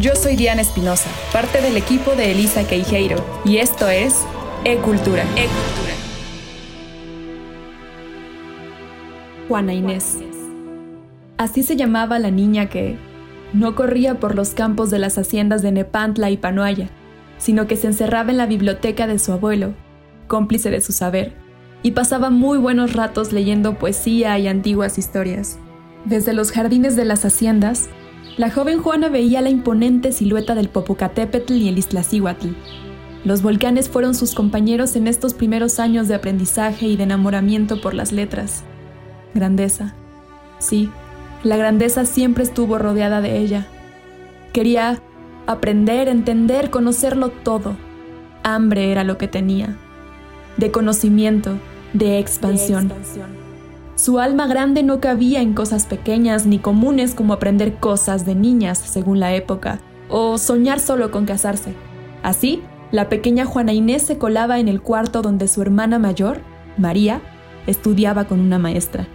Yo soy Diana Espinosa, parte del equipo de Elisa Queijeiro, y esto es E-Cultura. Juana Inés. Así se llamaba la niña que no corría por los campos de las haciendas de Nepantla y Panoaya, sino que se encerraba en la biblioteca de su abuelo, cómplice de su saber, y pasaba muy buenos ratos leyendo poesía y antiguas historias. Desde los jardines de las haciendas, la joven Juana veía la imponente silueta del Popocatépetl y el Iztaccíhuatl. Los volcanes fueron sus compañeros en estos primeros años de aprendizaje y de enamoramiento por las letras. Grandeza. Sí, la grandeza siempre estuvo rodeada de ella. Quería aprender, entender, conocerlo todo. Hambre era lo que tenía. De conocimiento, de expansión. de expansión. Su alma grande no cabía en cosas pequeñas ni comunes como aprender cosas de niñas según la época, o soñar solo con casarse. Así, la pequeña Juana Inés se colaba en el cuarto donde su hermana mayor, María, estudiaba con una maestra.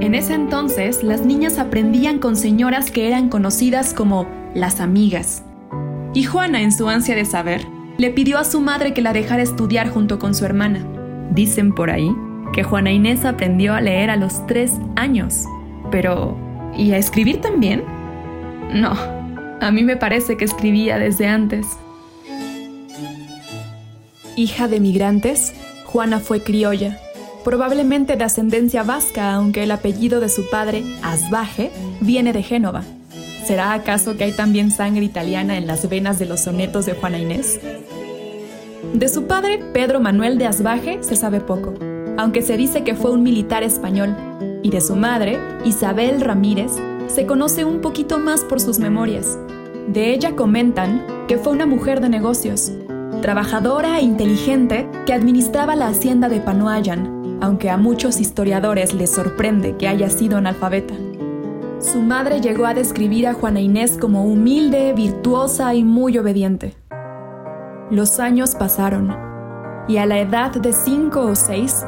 En ese entonces, las niñas aprendían con señoras que eran conocidas como las amigas. Y Juana, en su ansia de saber, le pidió a su madre que la dejara estudiar junto con su hermana. Dicen por ahí que Juana Inés aprendió a leer a los tres años. Pero, ¿y a escribir también? No, a mí me parece que escribía desde antes. Hija de migrantes, Juana fue criolla, probablemente de ascendencia vasca, aunque el apellido de su padre, Asbaje, viene de Génova. ¿Será acaso que hay también sangre italiana en las venas de los sonetos de Juana Inés? De su padre, Pedro Manuel de Asbaje, se sabe poco aunque se dice que fue un militar español, y de su madre, Isabel Ramírez, se conoce un poquito más por sus memorias. De ella comentan que fue una mujer de negocios, trabajadora e inteligente que administraba la hacienda de Panoayan, aunque a muchos historiadores les sorprende que haya sido analfabeta. Su madre llegó a describir a Juana Inés como humilde, virtuosa y muy obediente. Los años pasaron, y a la edad de cinco o seis,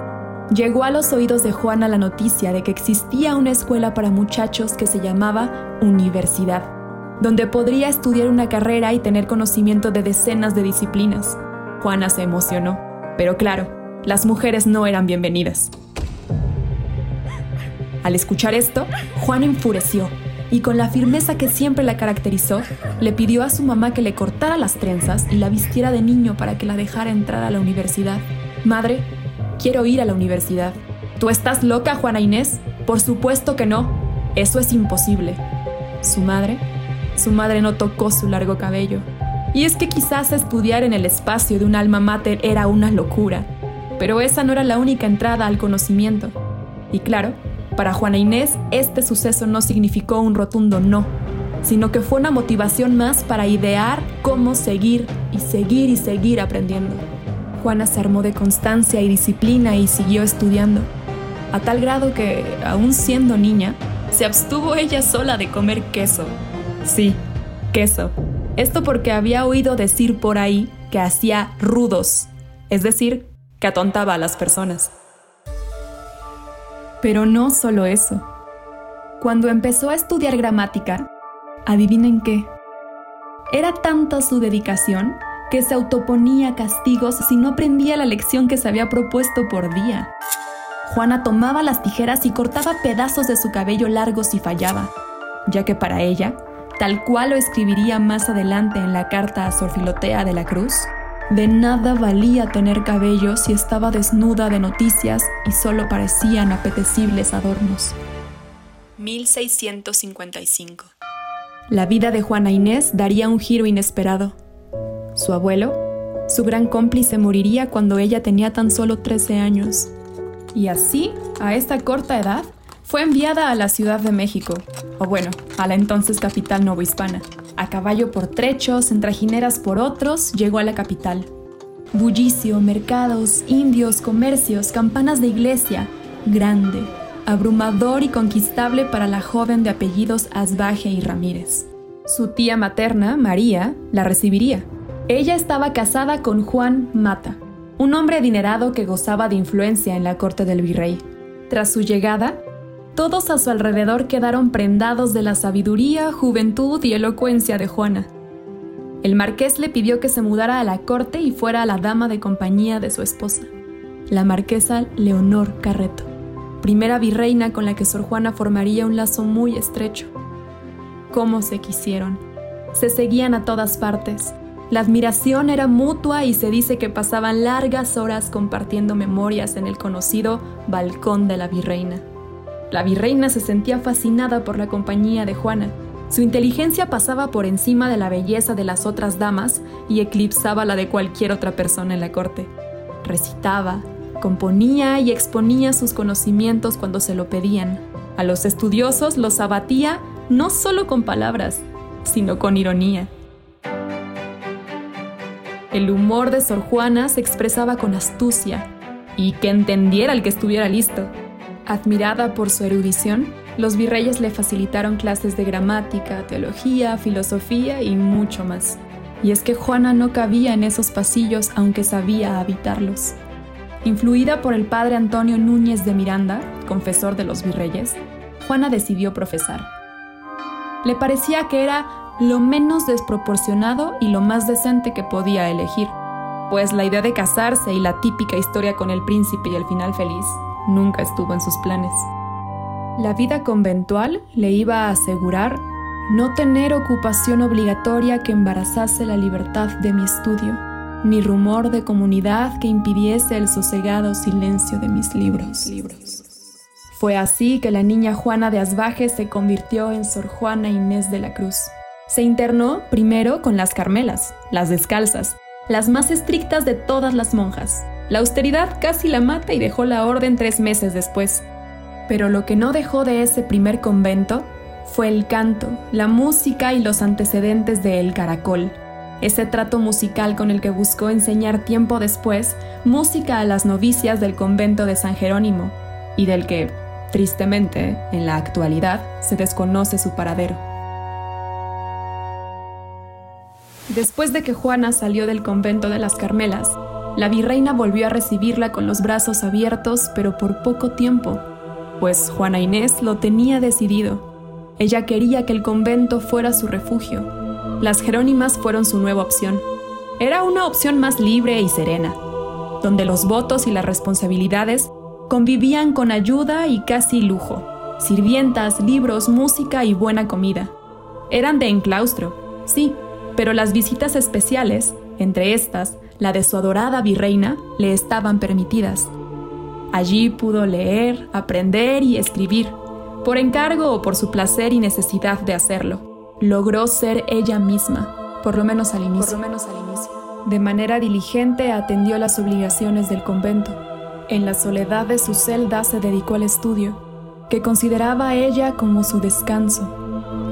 Llegó a los oídos de Juana la noticia de que existía una escuela para muchachos que se llamaba Universidad, donde podría estudiar una carrera y tener conocimiento de decenas de disciplinas. Juana se emocionó, pero claro, las mujeres no eran bienvenidas. Al escuchar esto, Juana enfureció y con la firmeza que siempre la caracterizó, le pidió a su mamá que le cortara las trenzas y la vistiera de niño para que la dejara entrar a la universidad. Madre, quiero ir a la universidad. ¿Tú estás loca, Juana Inés? Por supuesto que no. Eso es imposible. Su madre, su madre no tocó su largo cabello. Y es que quizás estudiar en el espacio de un alma mater era una locura, pero esa no era la única entrada al conocimiento. Y claro, para Juana Inés este suceso no significó un rotundo no, sino que fue una motivación más para idear cómo seguir y seguir y seguir aprendiendo. Juana se armó de constancia y disciplina y siguió estudiando, a tal grado que, aún siendo niña, se abstuvo ella sola de comer queso. Sí, queso. Esto porque había oído decir por ahí que hacía rudos, es decir, que atontaba a las personas. Pero no solo eso. Cuando empezó a estudiar gramática, adivinen qué. Era tanta su dedicación que se autoponía castigos si no aprendía la lección que se había propuesto por día. Juana tomaba las tijeras y cortaba pedazos de su cabello largo si fallaba, ya que para ella, tal cual lo escribiría más adelante en la carta a Sor Filotea de la Cruz, de nada valía tener cabello si estaba desnuda de noticias y solo parecían apetecibles adornos. 1655 La vida de Juana Inés daría un giro inesperado. Su abuelo, su gran cómplice, moriría cuando ella tenía tan solo 13 años. Y así, a esta corta edad, fue enviada a la Ciudad de México, o bueno, a la entonces capital novohispana. A caballo por trechos, en trajineras por otros, llegó a la capital. Bullicio, mercados, indios, comercios, campanas de iglesia, grande, abrumador y conquistable para la joven de apellidos Asbaje y Ramírez. Su tía materna, María, la recibiría ella estaba casada con Juan Mata, un hombre adinerado que gozaba de influencia en la corte del virrey. Tras su llegada, Todos a su alrededor quedaron prendados de la sabiduría, juventud y elocuencia de Juana. El marqués le pidió que se mudara a la corte y fuera la dama de compañía de su esposa, la marquesa Leonor Carreto, primera virreina con la que Sor Juana formaría un lazo muy estrecho. Cómo se quisieron. Se seguían a todas partes. La admiración era mutua y se dice que pasaban largas horas compartiendo memorias en el conocido balcón de la virreina. La virreina se sentía fascinada por la compañía de Juana su inteligencia pasaba por encima de la belleza de las otras damas y eclipsaba la de cualquier otra persona en la corte. Recitaba, componía y exponía sus conocimientos cuando se lo pedían. A los estudiosos los abatía no solo con palabras, sino con ironía. El humor de Sor Juana se expresaba con astucia y que entendiera el que estuviera listo. Admirada por su erudición, los virreyes le facilitaron clases de gramática, teología, filosofía y mucho más. Y es que Juana no cabía en esos pasillos aunque sabía habitarlos. Influida por el padre Antonio Núñez de Miranda, confesor de los virreyes, Juana decidió profesar. Le parecía que era lo menos desproporcionado y lo más decente que podía elegir, pues la idea de casarse y la típica historia con el príncipe y el final feliz nunca estuvo en sus planes. La vida conventual le iba a asegurar no tener ocupación obligatoria que embarazase la libertad de mi estudio, ni rumor de comunidad que impidiese el sosegado silencio de mis libros. Fue así que la niña Juana de Asbaje se convirtió en Sor Juana Inés de la Cruz. Se internó primero con las Carmelas, las descalzas, las más estrictas de todas las monjas. La austeridad casi la mata y dejó la orden tres meses después. Pero lo que no dejó de ese primer convento fue el canto, la música y los antecedentes de El Caracol, ese trato musical con el que buscó enseñar tiempo después música a las novicias del convento de San Jerónimo, y del que, tristemente, en la actualidad se desconoce su paradero. Después de que Juana salió del convento de las Carmelas, la virreina volvió a recibirla con los brazos abiertos, pero por poco tiempo, pues Juana Inés lo tenía decidido. Ella quería que el convento fuera su refugio. Las Jerónimas fueron su nueva opción. Era una opción más libre y serena, donde los votos y las responsabilidades convivían con ayuda y casi lujo, sirvientas, libros, música y buena comida. Eran de enclaustro, sí, pero las visitas especiales, entre estas la de su adorada virreina, le estaban permitidas. Allí pudo leer, aprender y escribir, por encargo o por su placer y necesidad de hacerlo. Logró ser ella misma, por lo menos al inicio. De manera diligente atendió las obligaciones del convento. En la soledad de su celda se dedicó al estudio, que consideraba ella como su descanso.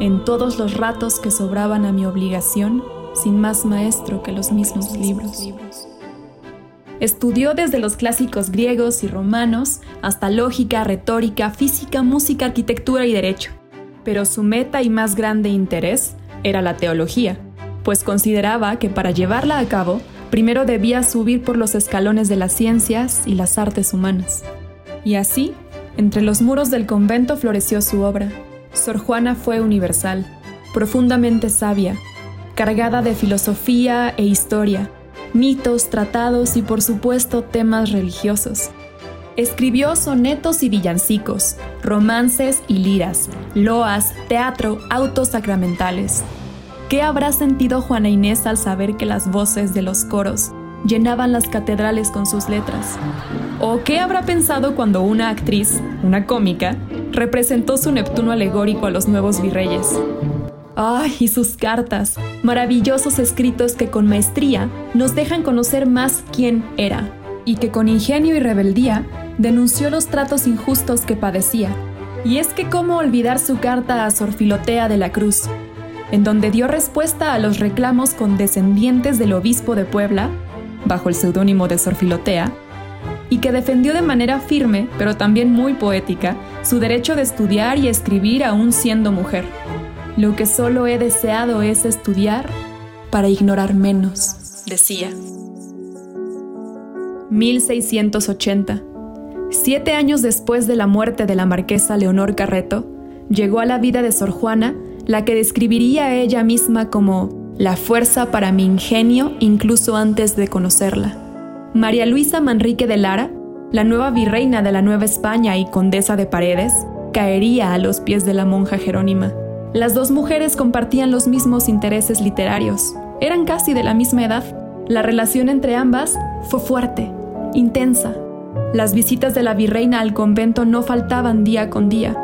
En todos los ratos que sobraban a mi obligación, sin más maestro que los mismos libros. Estudió desde los clásicos griegos y romanos hasta lógica, retórica, física, música, arquitectura y derecho. Pero su meta y más grande interés era la teología, pues consideraba que para llevarla a cabo, primero debía subir por los escalones de las ciencias y las artes humanas. Y así, entre los muros del convento floreció su obra. Sor Juana fue universal, profundamente sabia, cargada de filosofía e historia, mitos, tratados y por supuesto temas religiosos. Escribió sonetos y villancicos, romances y liras, loas, teatro, autos sacramentales. ¿Qué habrá sentido Juana Inés al saber que las voces de los coros llenaban las catedrales con sus letras? ¿O qué habrá pensado cuando una actriz, una cómica, representó su Neptuno alegórico a los nuevos virreyes? ¡Ay! y sus cartas, maravillosos escritos que con maestría nos dejan conocer más quién era, y que con ingenio y rebeldía denunció los tratos injustos que padecía. Y es que cómo olvidar su carta a Sor Filotea de la Cruz, en donde dio respuesta a los reclamos condescendientes del obispo de Puebla, bajo el seudónimo de Sor Filotea, y que defendió de manera firme, pero también muy poética, su derecho de estudiar y escribir aún siendo mujer. Lo que solo he deseado es estudiar para ignorar menos, decía. 1680. Siete años después de la muerte de la marquesa Leonor Carreto, llegó a la vida de Sor Juana la que describiría ella misma como la fuerza para mi ingenio incluso antes de conocerla. María Luisa Manrique de Lara, la nueva virreina de la Nueva España y condesa de Paredes, caería a los pies de la monja Jerónima. Las dos mujeres compartían los mismos intereses literarios, eran casi de la misma edad. La relación entre ambas fue fuerte, intensa. Las visitas de la virreina al convento no faltaban día con día,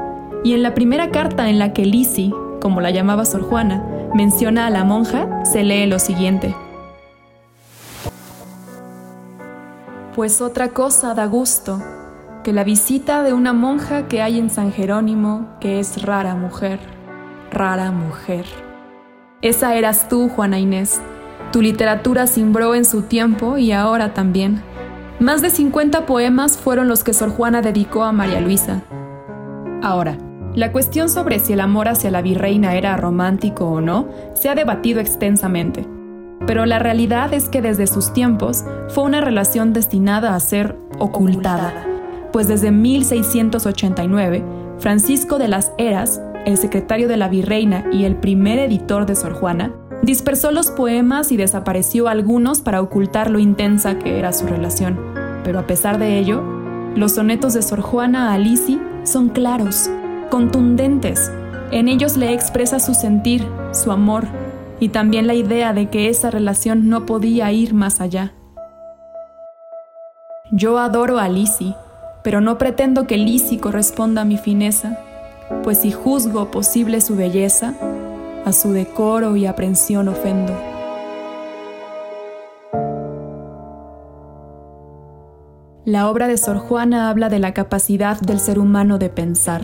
y en la primera carta en la que Lisi, como la llamaba Sor Juana, menciona a la monja, se lee lo siguiente. Pues otra cosa da gusto, que la visita de una monja que hay en San Jerónimo, que es rara mujer, rara mujer. Esa eras tú, Juana Inés. Tu literatura cimbró en su tiempo y ahora también. Más de 50 poemas fueron los que Sor Juana dedicó a María Luisa. Ahora, la cuestión sobre si el amor hacia la virreina era romántico o no se ha debatido extensamente, pero la realidad es que desde sus tiempos fue una relación destinada a ser ocultada, pues desde 1689 Francisco de las Heras, el secretario de la virreina y el primer editor de Sor Juana, dispersó los poemas y desapareció algunos para ocultar lo intensa que era su relación. Pero a pesar de ello, los sonetos de Sor Juana a Lisi son claros, contundentes. En ellos le expresa su sentir, su amor y también la idea de que esa relación no podía ir más allá. Yo adoro a Lisi, pero no pretendo que Lisi corresponda a mi fineza, pues si juzgo posible su belleza, a su decoro y aprensión ofendo. La obra de Sor Juana habla de la capacidad del ser humano de pensar.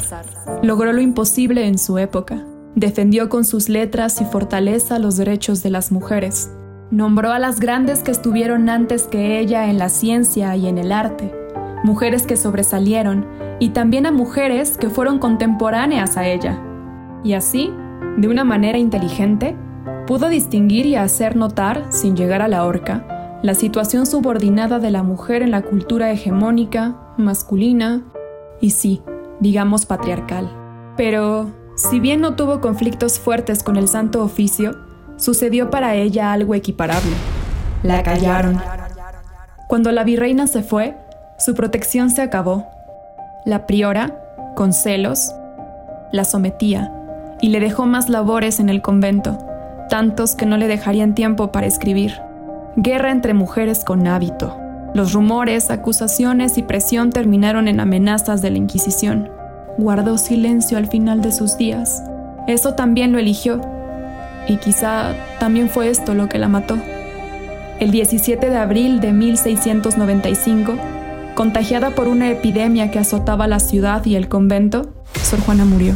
Logró lo imposible en su época. Defendió con sus letras y fortaleza los derechos de las mujeres. Nombró a las grandes que estuvieron antes que ella en la ciencia y en el arte, mujeres que sobresalieron, y también a mujeres que fueron contemporáneas a ella. Y así, de una manera inteligente, pudo distinguir y hacer notar, sin llegar a la horca, la situación subordinada de la mujer en la cultura hegemónica, masculina y sí, digamos patriarcal. Pero, si bien no tuvo conflictos fuertes con el santo oficio, sucedió para ella algo equiparable. La callaron. Cuando la virreina se fue, su protección se acabó. La priora, con celos, la sometía y le dejó más labores en el convento, tantos que no le dejarían tiempo para escribir. Guerra entre mujeres con hábito. Los rumores, acusaciones y presión terminaron en amenazas de la Inquisición. Guardó silencio al final de sus días. Eso también lo eligió. Y quizá también fue esto lo que la mató. El 17 de abril de 1695, contagiada por una epidemia que azotaba la ciudad y el convento, Sor Juana murió.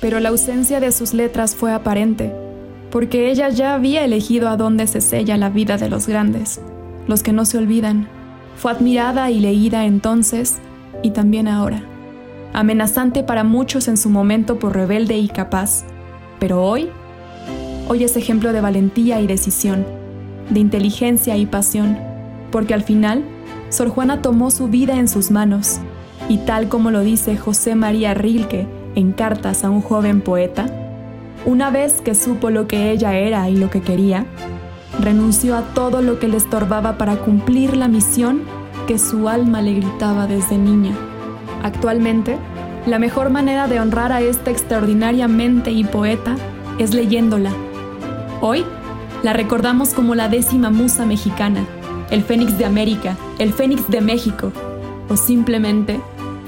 Pero la ausencia de sus letras fue aparente porque ella ya había elegido a dónde se sella la vida de los grandes, los que no se olvidan. Fue admirada y leída entonces y también ahora. Amenazante para muchos en su momento por rebelde y capaz, pero hoy, hoy es ejemplo de valentía y decisión, de inteligencia y pasión, porque al final, Sor Juana tomó su vida en sus manos, y tal como lo dice José María Rilke en Cartas a un joven poeta, una vez que supo lo que ella era y lo que quería, renunció a todo lo que le estorbaba para cumplir la misión que su alma le gritaba desde niña. Actualmente, la mejor manera de honrar a esta extraordinaria mente y poeta es leyéndola. Hoy la recordamos como la décima musa mexicana, el Fénix de América, el Fénix de México, o simplemente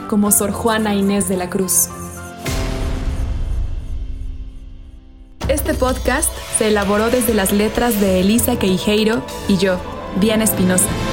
como Sor Juana Inés de la Cruz. Este podcast se elaboró desde las letras de Elisa Queijeiro y yo, Diana Espinosa.